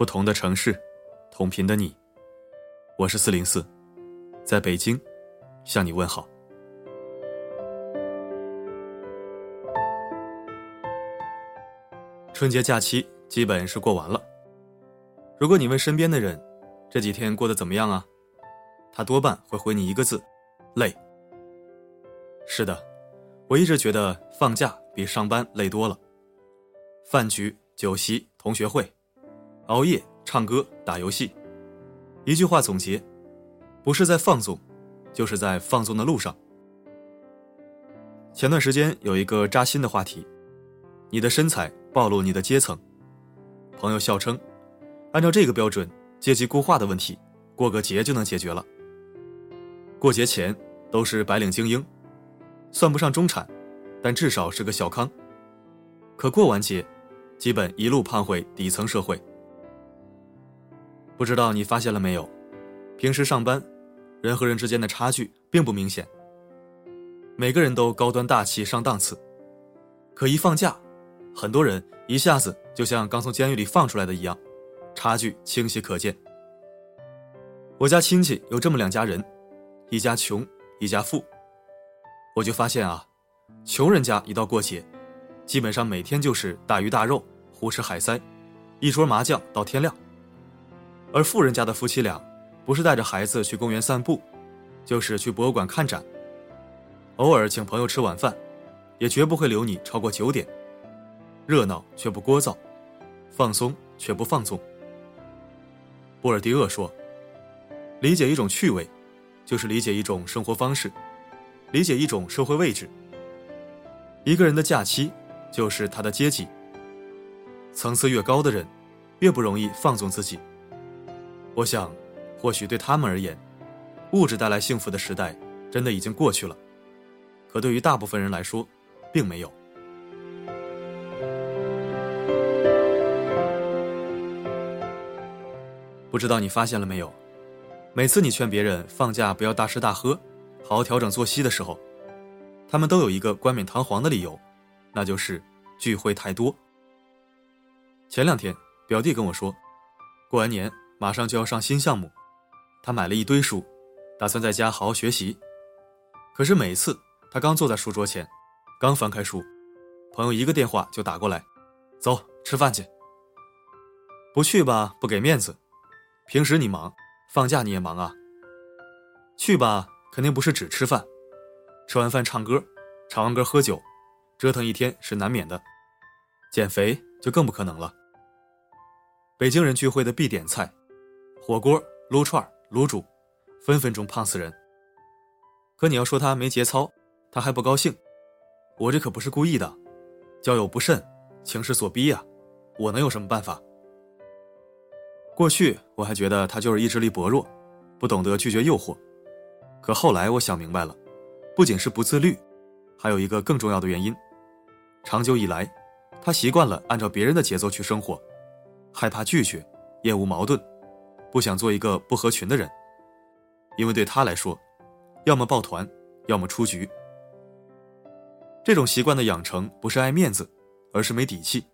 不同的城市，同频的你，我是四零四，在北京向你问好。春节假期基本是过完了。如果你问身边的人，这几天过得怎么样啊？他多半会回你一个字：累。是的，我一直觉得放假比上班累多了。饭局、酒席、同学会，熬夜、唱歌、打游戏，一句话总结：不是在放纵，就是在放纵的路上。前段时间有一个扎心的话题：你的身材暴露你的阶层。朋友笑称，按照这个标准，阶级固化的问题，过个节就能解决了。过节前都是白领精英，算不上中产，但至少是个小康。可过完节。基本一路胖回底层社会。不知道你发现了没有？平时上班，人和人之间的差距并不明显。每个人都高端大气上档次，可一放假，很多人一下子就像刚从监狱里放出来的一样，差距清晰可见。我家亲戚有这么两家人，一家穷，一家富。我就发现啊，穷人家一到过节。基本上每天就是大鱼大肉、胡吃海塞，一桌麻将到天亮。而富人家的夫妻俩，不是带着孩子去公园散步，就是去博物馆看展。偶尔请朋友吃晚饭，也绝不会留你超过九点。热闹却不聒噪，放松却不放纵。波尔迪厄说：“理解一种趣味，就是理解一种生活方式，理解一种社会位置。一个人的假期。”就是他的阶级。层次越高的人，越不容易放纵自己。我想，或许对他们而言，物质带来幸福的时代真的已经过去了。可对于大部分人来说，并没有。不知道你发现了没有？每次你劝别人放假不要大吃大喝，好好调整作息的时候，他们都有一个冠冕堂皇的理由。那就是聚会太多。前两天表弟跟我说，过完年马上就要上新项目，他买了一堆书，打算在家好好学习。可是每次他刚坐在书桌前，刚翻开书，朋友一个电话就打过来，走吃饭去。不去吧不给面子，平时你忙，放假你也忙啊。去吧肯定不是只吃饭，吃完饭唱歌，唱完歌喝酒。折腾一天是难免的，减肥就更不可能了。北京人聚会的必点菜，火锅、撸串、卤煮，分分钟胖死人。可你要说他没节操，他还不高兴。我这可不是故意的，交友不慎，情势所逼呀，我能有什么办法？过去我还觉得他就是意志力薄弱，不懂得拒绝诱惑。可后来我想明白了，不仅是不自律，还有一个更重要的原因。长久以来，他习惯了按照别人的节奏去生活，害怕拒绝，厌恶矛盾，不想做一个不合群的人。因为对他来说，要么抱团，要么出局。这种习惯的养成不是爱面子，而是没底气。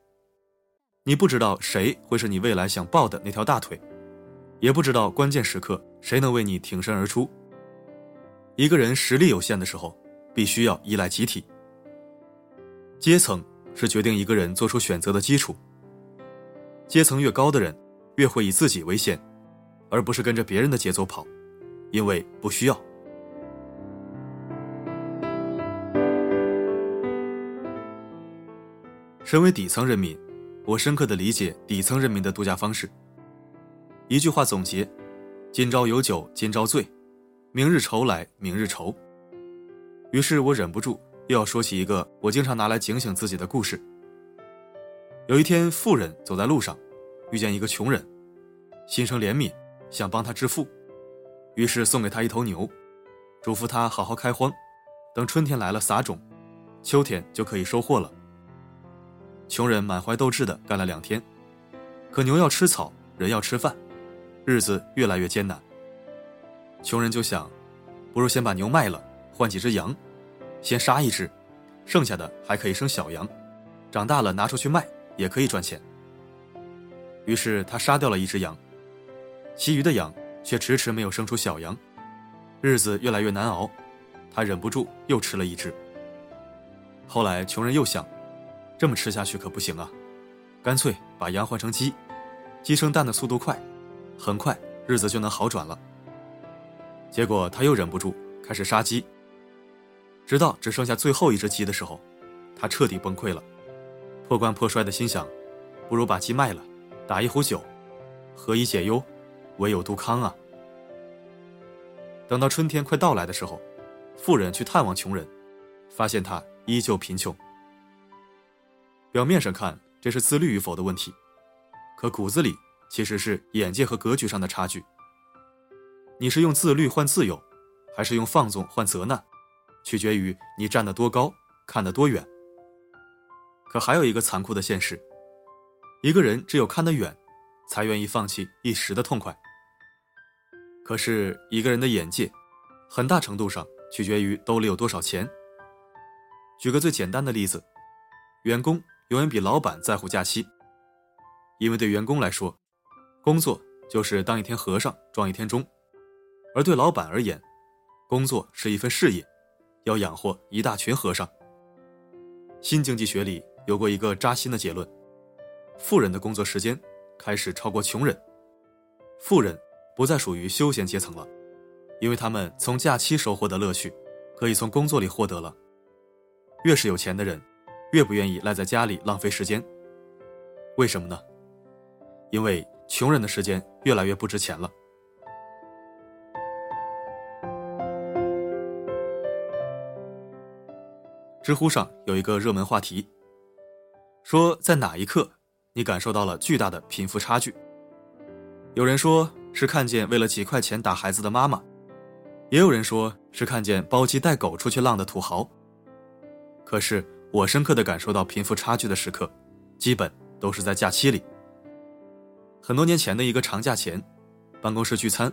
你不知道谁会是你未来想抱的那条大腿，也不知道关键时刻谁能为你挺身而出。一个人实力有限的时候，必须要依赖集体。阶层是决定一个人做出选择的基础。阶层越高的人，越会以自己为先，而不是跟着别人的节奏跑，因为不需要。身为底层人民，我深刻的理解底层人民的度假方式。一句话总结：今朝有酒今朝醉，明日愁来明日愁。于是我忍不住。又要说起一个我经常拿来警醒自己的故事。有一天，富人走在路上，遇见一个穷人，心生怜悯，想帮他致富，于是送给他一头牛，嘱咐他好好开荒，等春天来了撒种，秋天就可以收获了。穷人满怀斗志的干了两天，可牛要吃草，人要吃饭，日子越来越艰难。穷人就想，不如先把牛卖了，换几只羊。先杀一只，剩下的还可以生小羊，长大了拿出去卖也可以赚钱。于是他杀掉了一只羊，其余的羊却迟迟没有生出小羊，日子越来越难熬，他忍不住又吃了一只。后来穷人又想，这么吃下去可不行啊，干脆把羊换成鸡，鸡生蛋的速度快，很快日子就能好转了。结果他又忍不住开始杀鸡，直到只剩下最后一只鸡的时候，他彻底崩溃了，破罐破摔的心想，不如把鸡卖了。打一壶酒，何以解忧，唯有杜康啊！等到春天快到来的时候，富人去探望穷人，发现他依旧贫穷。表面上看这是自律与否的问题，可骨子里其实是眼界和格局上的差距。你是用自律换自由，还是用放纵换责难，取决于你站得多高，看得多远。可还有一个残酷的现实。一个人只有看得远，才愿意放弃一时的痛快。可是，一个人的眼界，很大程度上取决于兜里有多少钱。举个最简单的例子，员工永远比老板在乎假期，因为对员工来说，工作就是当一天和尚撞一天钟；而对老板而言，工作是一份事业，要养活一大群和尚。新经济学里有过一个扎心的结论。富人的工作时间开始超过穷人，富人不再属于休闲阶层了，因为他们从假期收获的乐趣，可以从工作里获得了。越是有钱的人，越不愿意赖在家里浪费时间。为什么呢？因为穷人的时间越来越不值钱了。知乎上有一个热门话题，说在哪一刻？你感受到了巨大的贫富差距。有人说是看见为了几块钱打孩子的妈妈，也有人说是看见包机带狗出去浪的土豪。可是我深刻的感受到贫富差距的时刻，基本都是在假期里。很多年前的一个长假前，办公室聚餐，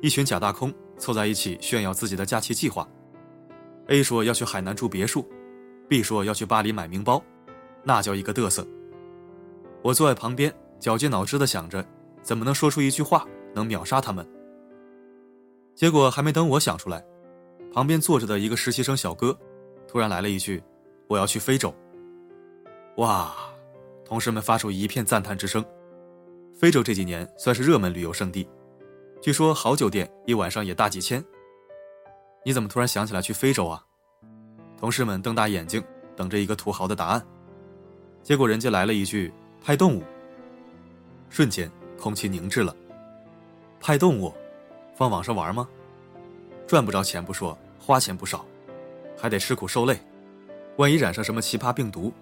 一群假大空凑在一起炫耀自己的假期计划。A 说要去海南住别墅，B 说要去巴黎买名包，那叫一个嘚瑟。我坐在旁边，绞尽脑汁的想着，怎么能说出一句话能秒杀他们。结果还没等我想出来，旁边坐着的一个实习生小哥，突然来了一句：“我要去非洲。”哇！同事们发出一片赞叹之声。非洲这几年算是热门旅游胜地，据说好酒店一晚上也大几千。你怎么突然想起来去非洲啊？同事们瞪大眼睛等着一个土豪的答案，结果人家来了一句。拍动物，瞬间空气凝滞了。拍动物，放网上玩吗？赚不着钱不说，花钱不少，还得吃苦受累。万一染上什么奇葩病毒，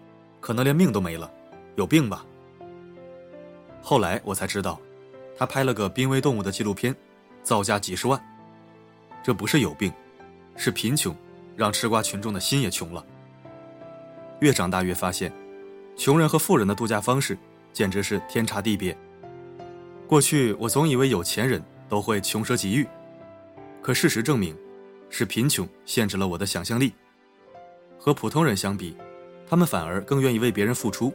可能连命都没了，有病吧？后来我才知道，他拍了个濒危动物的纪录片，造价几十万。这不是有病，是贫穷让吃瓜群众的心也穷了。越长大越发现。穷人和富人的度假方式简直是天差地别。过去我总以为有钱人都会穷奢极欲，可事实证明，是贫穷限制了我的想象力。和普通人相比，他们反而更愿意为别人付出，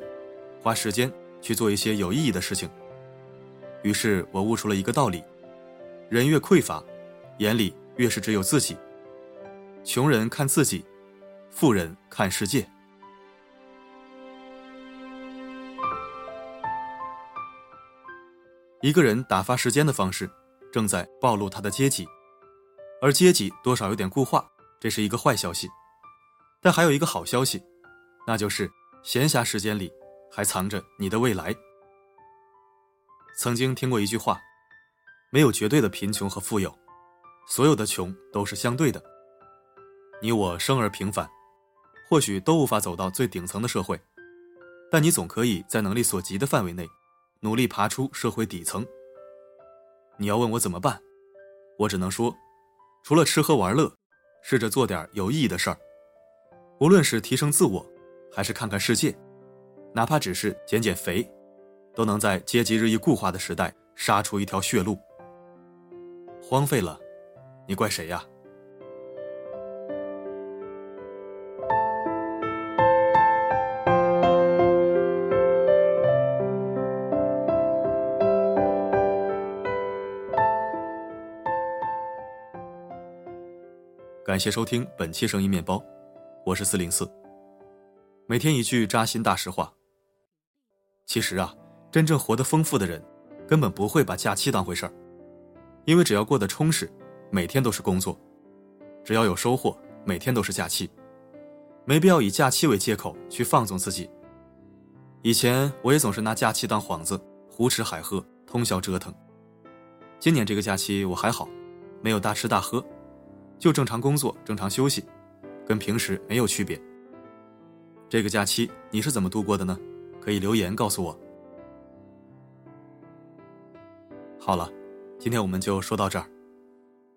花时间去做一些有意义的事情。于是我悟出了一个道理：人越匮乏，眼里越是只有自己。穷人看自己，富人看世界。一个人打发时间的方式，正在暴露他的阶级，而阶级多少有点固化，这是一个坏消息。但还有一个好消息，那就是闲暇时间里还藏着你的未来。曾经听过一句话：没有绝对的贫穷和富有，所有的穷都是相对的。你我生而平凡，或许都无法走到最顶层的社会，但你总可以在能力所及的范围内。努力爬出社会底层。你要问我怎么办，我只能说，除了吃喝玩乐，试着做点有意义的事儿。无论是提升自我，还是看看世界，哪怕只是减减肥，都能在阶级日益固化的时代杀出一条血路。荒废了，你怪谁呀？感谢收听本期声音面包，我是四零四。每天一句扎心大实话。其实啊，真正活得丰富的人，根本不会把假期当回事儿，因为只要过得充实，每天都是工作；只要有收获，每天都是假期。没必要以假期为借口去放纵自己。以前我也总是拿假期当幌子，胡吃海喝，通宵折腾。今年这个假期我还好，没有大吃大喝。就正常工作，正常休息，跟平时没有区别。这个假期你是怎么度过的呢？可以留言告诉我。好了，今天我们就说到这儿。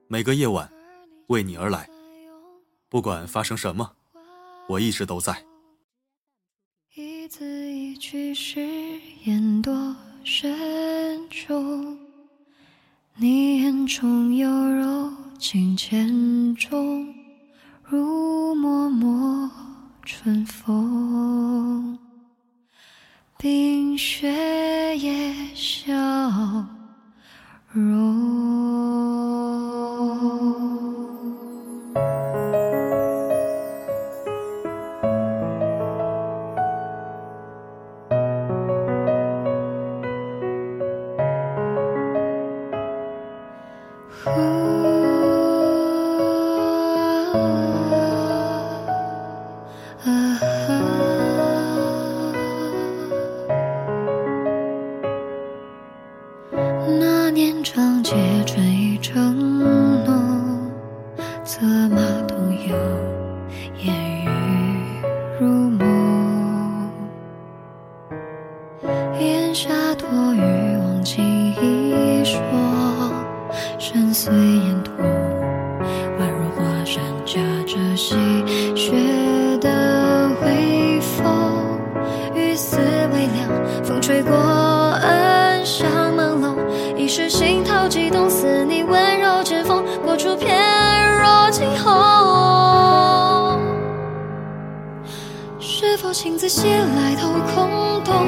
每个夜晚，为你而来，不管发生什么，我一直都在。一字一句誓言多慎重，你眼中有柔。情千种，如脉脉春风，冰雪也消融。深邃烟土宛如华山夹着细雪的微风雨丝微凉风吹过暗香朦胧一时心头悸动似你温柔剑锋过处翩若惊鸿。是否情字写来都空洞？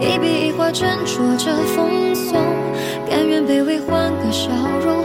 一笔一画斟酌着风送甘愿卑微换个笑容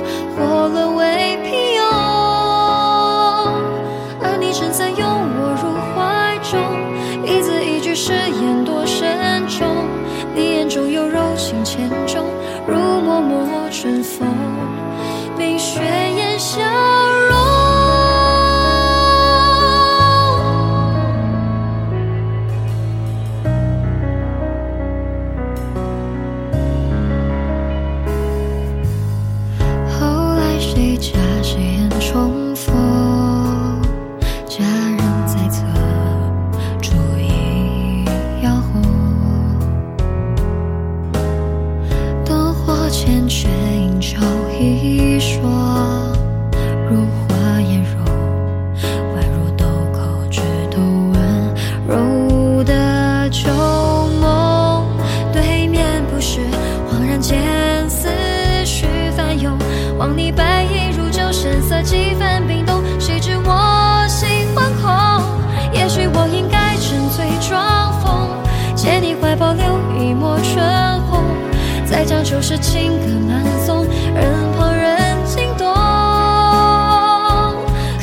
就是情歌慢诵，任旁人惊动。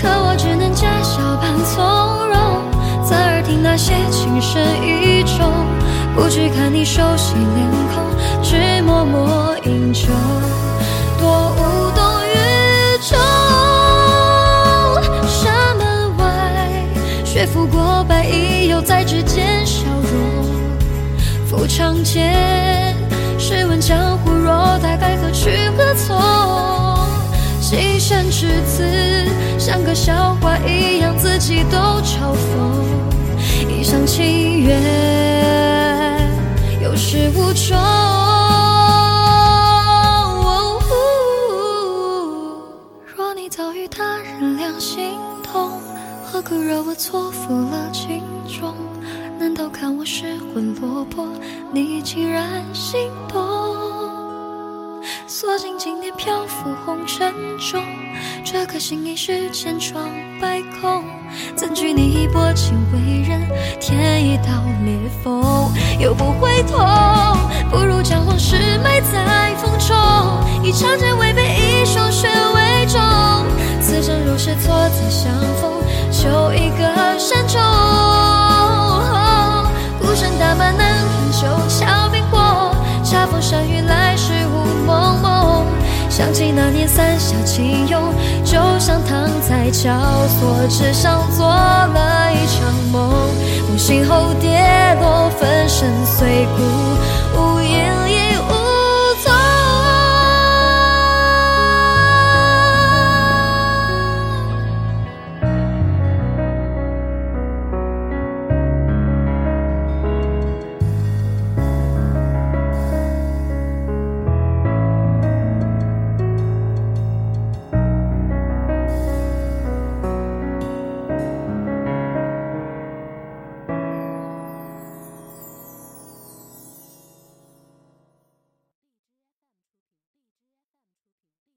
可我只能假笑扮从容，侧耳听那些情深意重，不去看你熟悉脸孔，只默默饮酒，多无动于衷。山门外，雪拂过白衣，又在指尖消融。抚长剑。江湖若大该何去何从？几声至此，像个笑话一样，自己都嘲讽。一厢情愿，有始无终。若你早与他人两心同，何苦惹我错付了情衷？难道看我失魂落魄，你竟然心动？锁进经典漂浮红尘中，这颗心已是千疮百孔。怎惧你薄情为人添一道裂缝？又不会痛，不如将往事埋在风中，以长剑为山雨来时雾蒙蒙。想起那年三峡情涌，就像躺在绞索之上做了一场梦。梦醒后跌落，粉身碎骨，无影。